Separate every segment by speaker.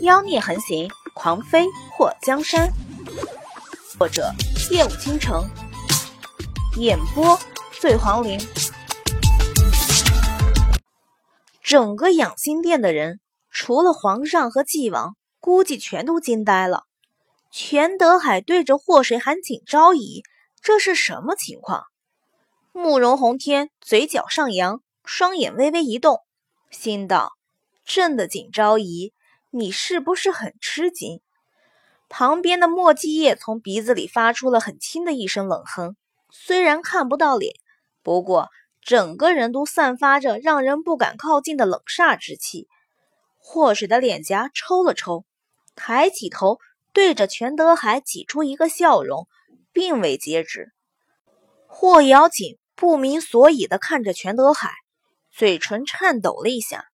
Speaker 1: 妖孽横行，狂飞破江山。作者：夜舞倾城，演播：醉黄林。整个养心殿的人，除了皇上和纪王，估计全都惊呆了。全德海对着祸水喊景昭仪，这是什么情况？慕容宏天嘴角上扬，双眼微微一动，心道：朕的景昭仪。你是不是很吃惊？旁边的莫继业从鼻子里发出了很轻的一声冷哼，虽然看不到脸，不过整个人都散发着让人不敢靠近的冷煞之气。祸水的脸颊抽了抽，抬起头对着全德海挤出一个笑容，并未接旨。霍瑶锦不明所以的看着全德海，嘴唇颤抖了一下。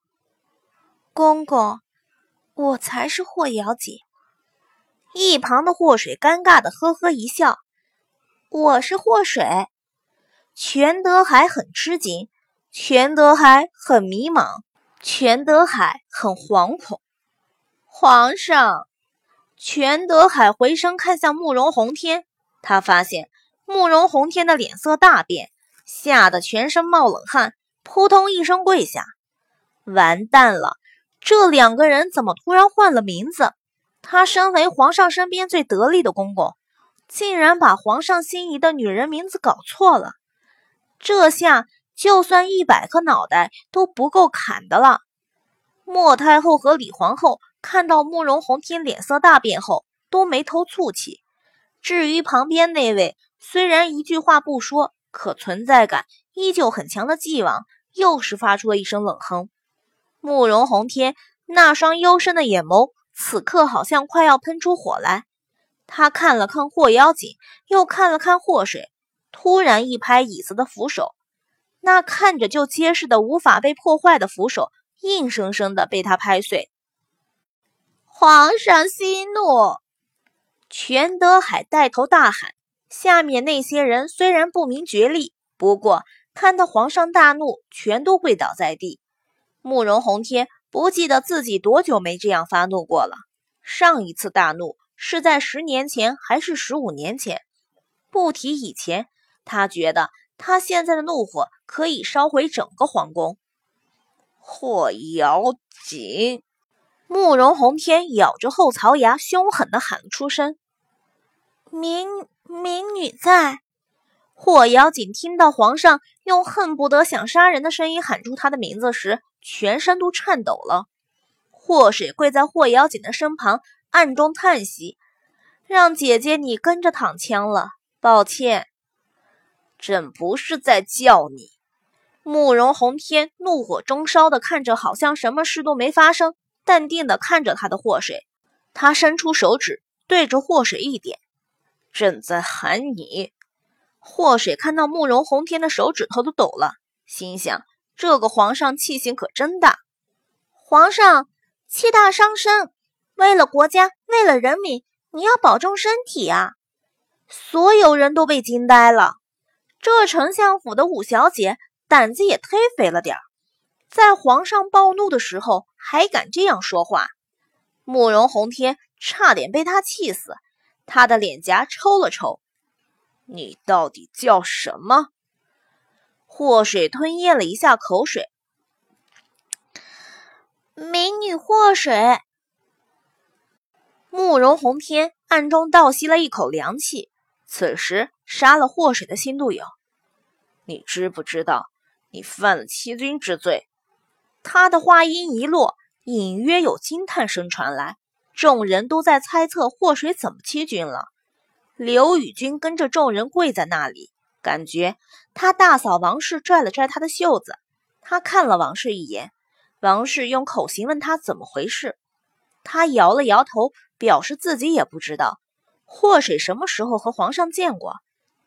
Speaker 1: 公公。我才是霍瑶姐。一旁的祸水尴尬的呵呵一笑。我是祸水。全德海很吃惊，全德海很迷茫，全德海很惶恐。皇上，全德海回身看向慕容宏天，他发现慕容宏天的脸色大变，吓得全身冒冷汗，扑通一声跪下。完蛋了！这两个人怎么突然换了名字？他身为皇上身边最得力的公公，竟然把皇上心仪的女人名字搞错了。这下就算一百颗脑袋都不够砍的了。莫太后和李皇后看到慕容宏天脸色大变后，都眉头蹙起。至于旁边那位，虽然一句话不说，可存在感依旧很强的纪王，又是发出了一声冷哼。慕容宏天那双幽深的眼眸，此刻好像快要喷出火来。他看了看霍妖锦，又看了看霍水，突然一拍椅子的扶手，那看着就结实的、无法被破坏的扶手，硬生生的被他拍碎。皇上息怒！全德海带头大喊。下面那些人虽然不明觉厉，不过看到皇上大怒，全都跪倒在地。慕容宏天不记得自己多久没这样发怒过了。上一次大怒是在十年前还是十五年前？不提以前，他觉得他现在的怒火可以烧毁整个皇宫。
Speaker 2: 霍瑶锦，
Speaker 1: 慕容宏天咬着后槽牙，凶狠地喊了出声：“
Speaker 3: 民民女在。”
Speaker 1: 霍瑶锦听到皇上用恨不得想杀人的声音喊出他的名字时，全身都颤抖了。祸水跪在霍瑶锦的身旁，暗中叹息：“让姐姐你跟着躺枪了，抱歉。”
Speaker 2: 朕不是在叫你。
Speaker 1: 慕容宏天怒火中烧的看着，好像什么事都没发生，淡定的看着他的祸水。他伸出手指对着祸水一点：“
Speaker 2: 朕在喊你。”
Speaker 1: 祸水看到慕容宏天的手指头都抖了，心想。这个皇上气性可真大，
Speaker 3: 皇上气大伤身，为了国家，为了人民，你要保重身体啊！
Speaker 1: 所有人都被惊呆了，这丞相府的五小姐胆子也忒肥了点儿，在皇上暴怒的时候还敢这样说话。慕容宏天差点被他气死，他的脸颊抽了抽。
Speaker 2: 你到底叫什么？
Speaker 1: 祸水吞咽了一下口水，
Speaker 3: 美女祸水。
Speaker 1: 慕容红天暗中倒吸了一口凉气，此时杀了祸水的心都有。
Speaker 2: 你知不知道，你犯了欺君之罪？
Speaker 1: 他的话音一落，隐约有惊叹声传来，众人都在猜测祸水怎么欺君了。刘宇君跟着众人跪在那里。感觉他大嫂王氏拽了拽他的袖子，他看了王氏一眼，王氏用口型问他怎么回事，他摇了摇头，表示自己也不知道。祸水什么时候和皇上见过？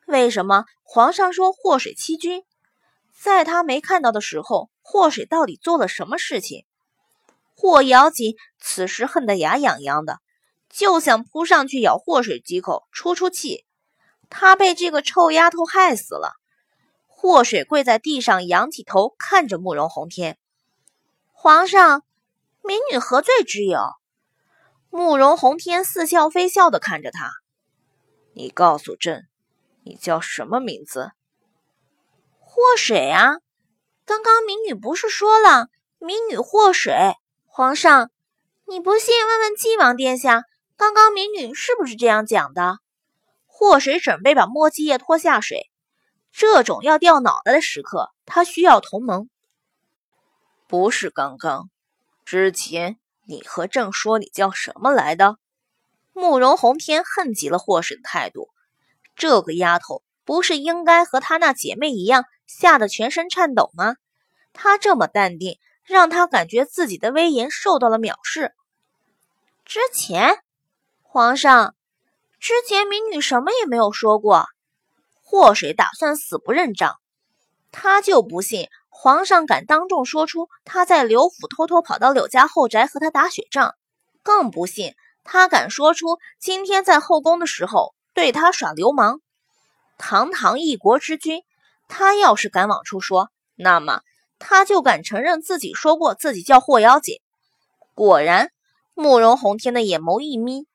Speaker 1: 为什么皇上说祸水欺君？在他没看到的时候，祸水到底做了什么事情？霍瑶锦此时恨得牙痒痒的，就想扑上去咬祸水几口，出出气。他被这个臭丫头害死了。祸水跪在地上，仰起头看着慕容宏天。
Speaker 3: 皇上，民女何罪之有？
Speaker 1: 慕容宏天似笑非笑的看着他：“
Speaker 2: 你告诉朕，你叫什么名字？”“
Speaker 3: 祸水啊！刚刚民女不是说了，民女祸水。皇上，你不信，问问纪王殿下，刚刚民女是不是这样讲的？”
Speaker 1: 祸水准备把莫继业拖下水，这种要掉脑袋的时刻，他需要同盟。
Speaker 2: 不是刚刚，之前。你和正说你叫什么来的？
Speaker 1: 慕容宏天恨极了祸水的态度。这个丫头不是应该和她那姐妹一样吓得全身颤抖吗？她这么淡定，让她感觉自己的威严受到了藐视。
Speaker 3: 之前，皇上，之前民女什么也没有说过。
Speaker 1: 祸水打算死不认账，他就不信。皇上敢当众说出他在刘府偷偷跑到柳家后宅和他打雪仗，更不信他敢说出今天在后宫的时候对他耍流氓。堂堂一国之君，他要是敢往出说，那么他就敢承认自己说过自己叫霍妖姐。果然，慕容宏天的眼眸一眯，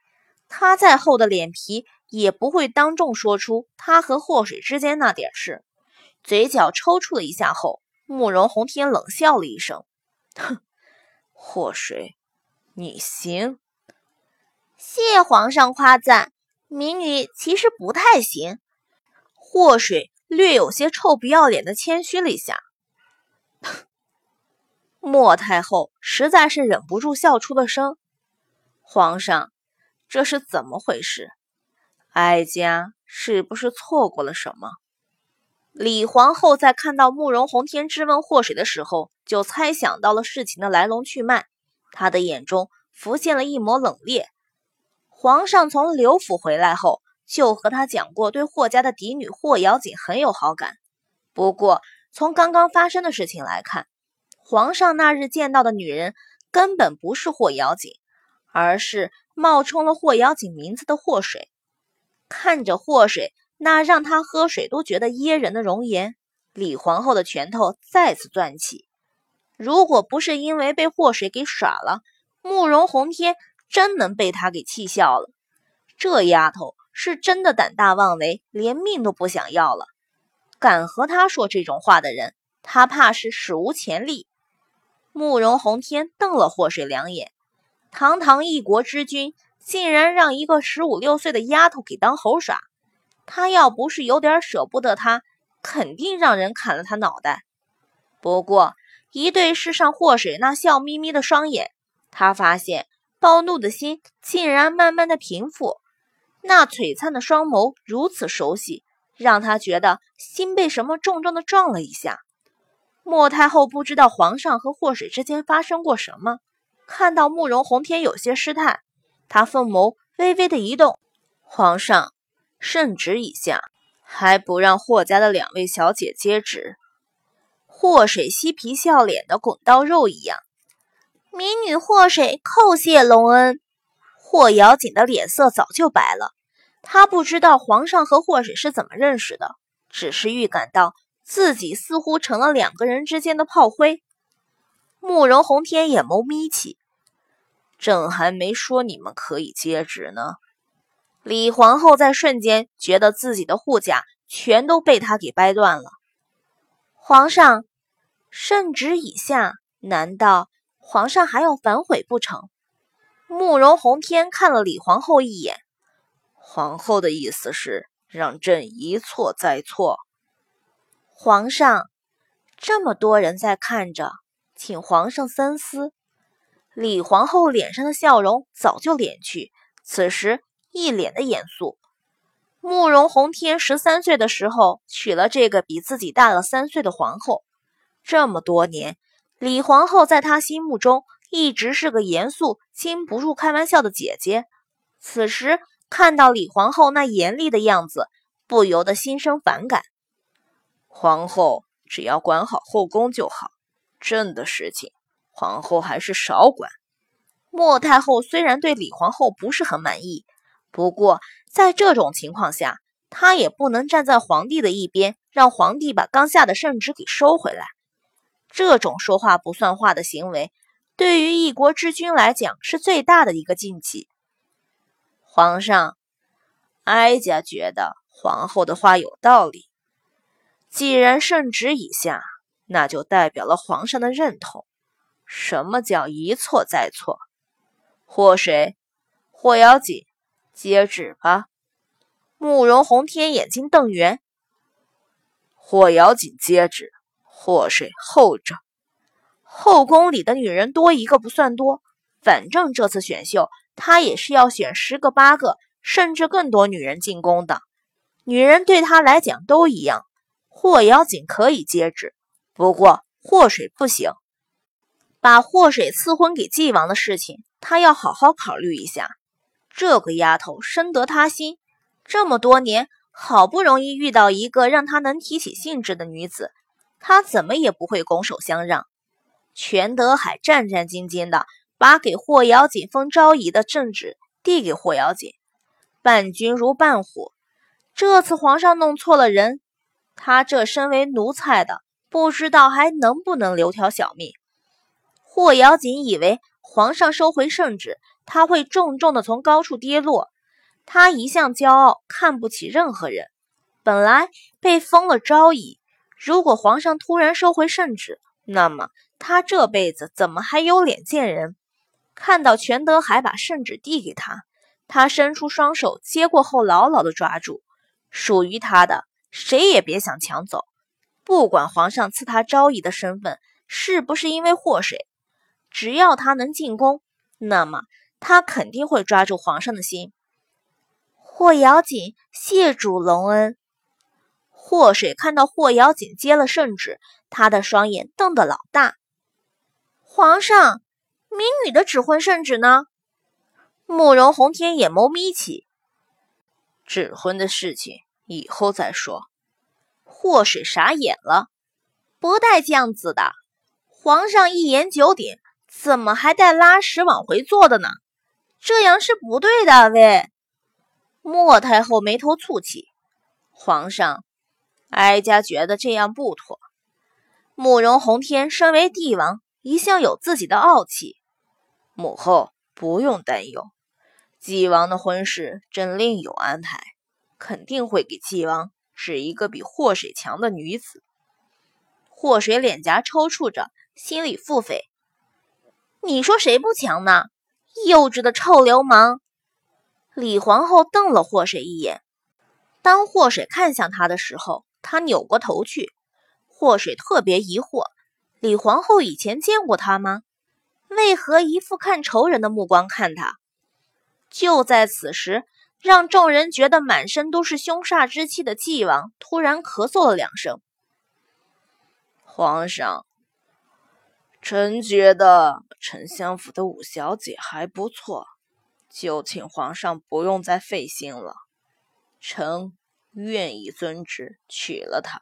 Speaker 1: 他再厚的脸皮也不会当众说出他和祸水之间那点事。嘴角抽搐了一下后。慕容宏天冷笑了一声：“
Speaker 2: 哼，祸水，你行。
Speaker 3: 谢皇上夸赞，民女其实不太行。”
Speaker 1: 祸水略有些臭不要脸的谦虚了一下。莫太后实在是忍不住笑出了声：“皇上，这是怎么回事？哀家是不是错过了什么？”李皇后在看到慕容宏天质问祸水的时候，就猜想到了事情的来龙去脉。她的眼中浮现了一抹冷冽。皇上从刘府回来后，就和他讲过，对霍家的嫡女霍瑶锦很有好感。不过，从刚刚发生的事情来看，皇上那日见到的女人根本不是霍瑶锦，而是冒充了霍瑶锦名字的祸水。看着祸水。那让他喝水都觉得噎人的容颜，李皇后的拳头再次攥起。如果不是因为被祸水给耍了，慕容宏天真能被他给气笑了。这丫头是真的胆大妄为，连命都不想要了。敢和他说这种话的人，他怕是史无前例。慕容宏天瞪了祸水两眼，堂堂一国之君，竟然让一个十五六岁的丫头给当猴耍。他要不是有点舍不得他，肯定让人砍了他脑袋。不过一对视上祸水那笑眯眯的双眼，他发现暴怒的心竟然慢慢的平复。那璀璨的双眸如此熟悉，让他觉得心被什么重重的撞了一下。莫太后不知道皇上和祸水之间发生过什么，看到慕容宏天有些失态，她凤眸微微的一动，皇上。圣旨已下，还不让霍家的两位小姐接旨。祸水嬉皮笑脸的滚刀肉一样，
Speaker 3: 民女祸水叩谢隆恩。
Speaker 1: 霍瑶锦的脸色早就白了，她不知道皇上和祸水是怎么认识的，只是预感到自己似乎成了两个人之间的炮灰。慕容宏天眼眸眯起，朕还没说你们可以接旨呢。李皇后在瞬间觉得自己的护甲全都被他给掰断了。皇上，圣旨已下，难道皇上还要反悔不成？慕容宏天看了李皇后一眼，
Speaker 2: 皇后的意思是让朕一错再错。
Speaker 1: 皇上，这么多人在看着，请皇上三思。李皇后脸上的笑容早就敛去，此时。一脸的严肃。慕容宏天十三岁的时候娶了这个比自己大了三岁的皇后，这么多年，李皇后在他心目中一直是个严肃、经不住开玩笑的姐姐。此时看到李皇后那严厉的样子，不由得心生反感。
Speaker 2: 皇后只要管好后宫就好，朕的事情，皇后还是少管。
Speaker 1: 莫太后虽然对李皇后不是很满意。不过，在这种情况下，她也不能站在皇帝的一边，让皇帝把刚下的圣旨给收回来。这种说话不算话的行为，对于一国之君来讲是最大的一个禁忌。
Speaker 2: 皇上，哀家觉得皇后的话有道理。既然圣旨已下，那就代表了皇上的认同。什么叫一错再错？祸水，霍瑶锦，接旨吧。
Speaker 1: 慕容宏天眼睛瞪圆。
Speaker 2: 霍瑶锦接旨，祸水候着。
Speaker 1: 后宫里的女人多一个不算多，反正这次选秀他也是要选十个八个，甚至更多女人进宫的。女人对他来讲都一样。霍瑶锦可以接旨，不过祸水不行。把祸水赐婚给纪王的事情，他要好好考虑一下。这个丫头深得他心，这么多年好不容易遇到一个让他能提起兴致的女子，他怎么也不会拱手相让。全德海战战兢兢地把给霍瑶锦封昭仪的圣旨递给霍瑶锦，伴君如伴虎。这次皇上弄错了人，他这身为奴才的，不知道还能不能留条小命。霍瑶锦以为皇上收回圣旨，他会重重的从高处跌落。他一向骄傲，看不起任何人。本来被封了昭仪，如果皇上突然收回圣旨，那么……他这辈子怎么还有脸见人？看到全德海把圣旨递给他，他伸出双手接过后，牢牢的抓住。属于他的，谁也别想抢走。不管皇上赐他昭仪的身份是不是因为祸水，只要他能进宫，那么他肯定会抓住皇上的心。霍瑶锦，谢主隆恩。祸水看到霍瑶锦接了圣旨，他的双眼瞪得老大。皇上，民女的指婚圣旨呢？慕容宏天眼眸眯起，
Speaker 2: 指婚的事情以后再说。
Speaker 1: 祸水傻眼了，不带这样子的。皇上一言九鼎，怎么还带拉屎往回坐的呢？这样是不对的。喂，莫太后眉头蹙起。
Speaker 2: 皇上，哀家觉得这样不妥。
Speaker 1: 慕容宏天身为帝王。一向有自己的傲气，
Speaker 2: 母后不用担忧，纪王的婚事朕另有安排，肯定会给纪王是一个比祸水强的女子。
Speaker 1: 祸水脸颊抽搐着，心里腹诽：你说谁不强呢？幼稚的臭流氓！李皇后瞪了祸水一眼，当祸水看向他的时候，他扭过头去。祸水特别疑惑。李皇后以前见过他吗？为何一副看仇人的目光看他？就在此时，让众人觉得满身都是凶煞之气的纪王突然咳嗽了两声。
Speaker 2: 皇上，臣觉得丞相府的五小姐还不错，就请皇上不用再费心了。臣愿意遵旨娶了她。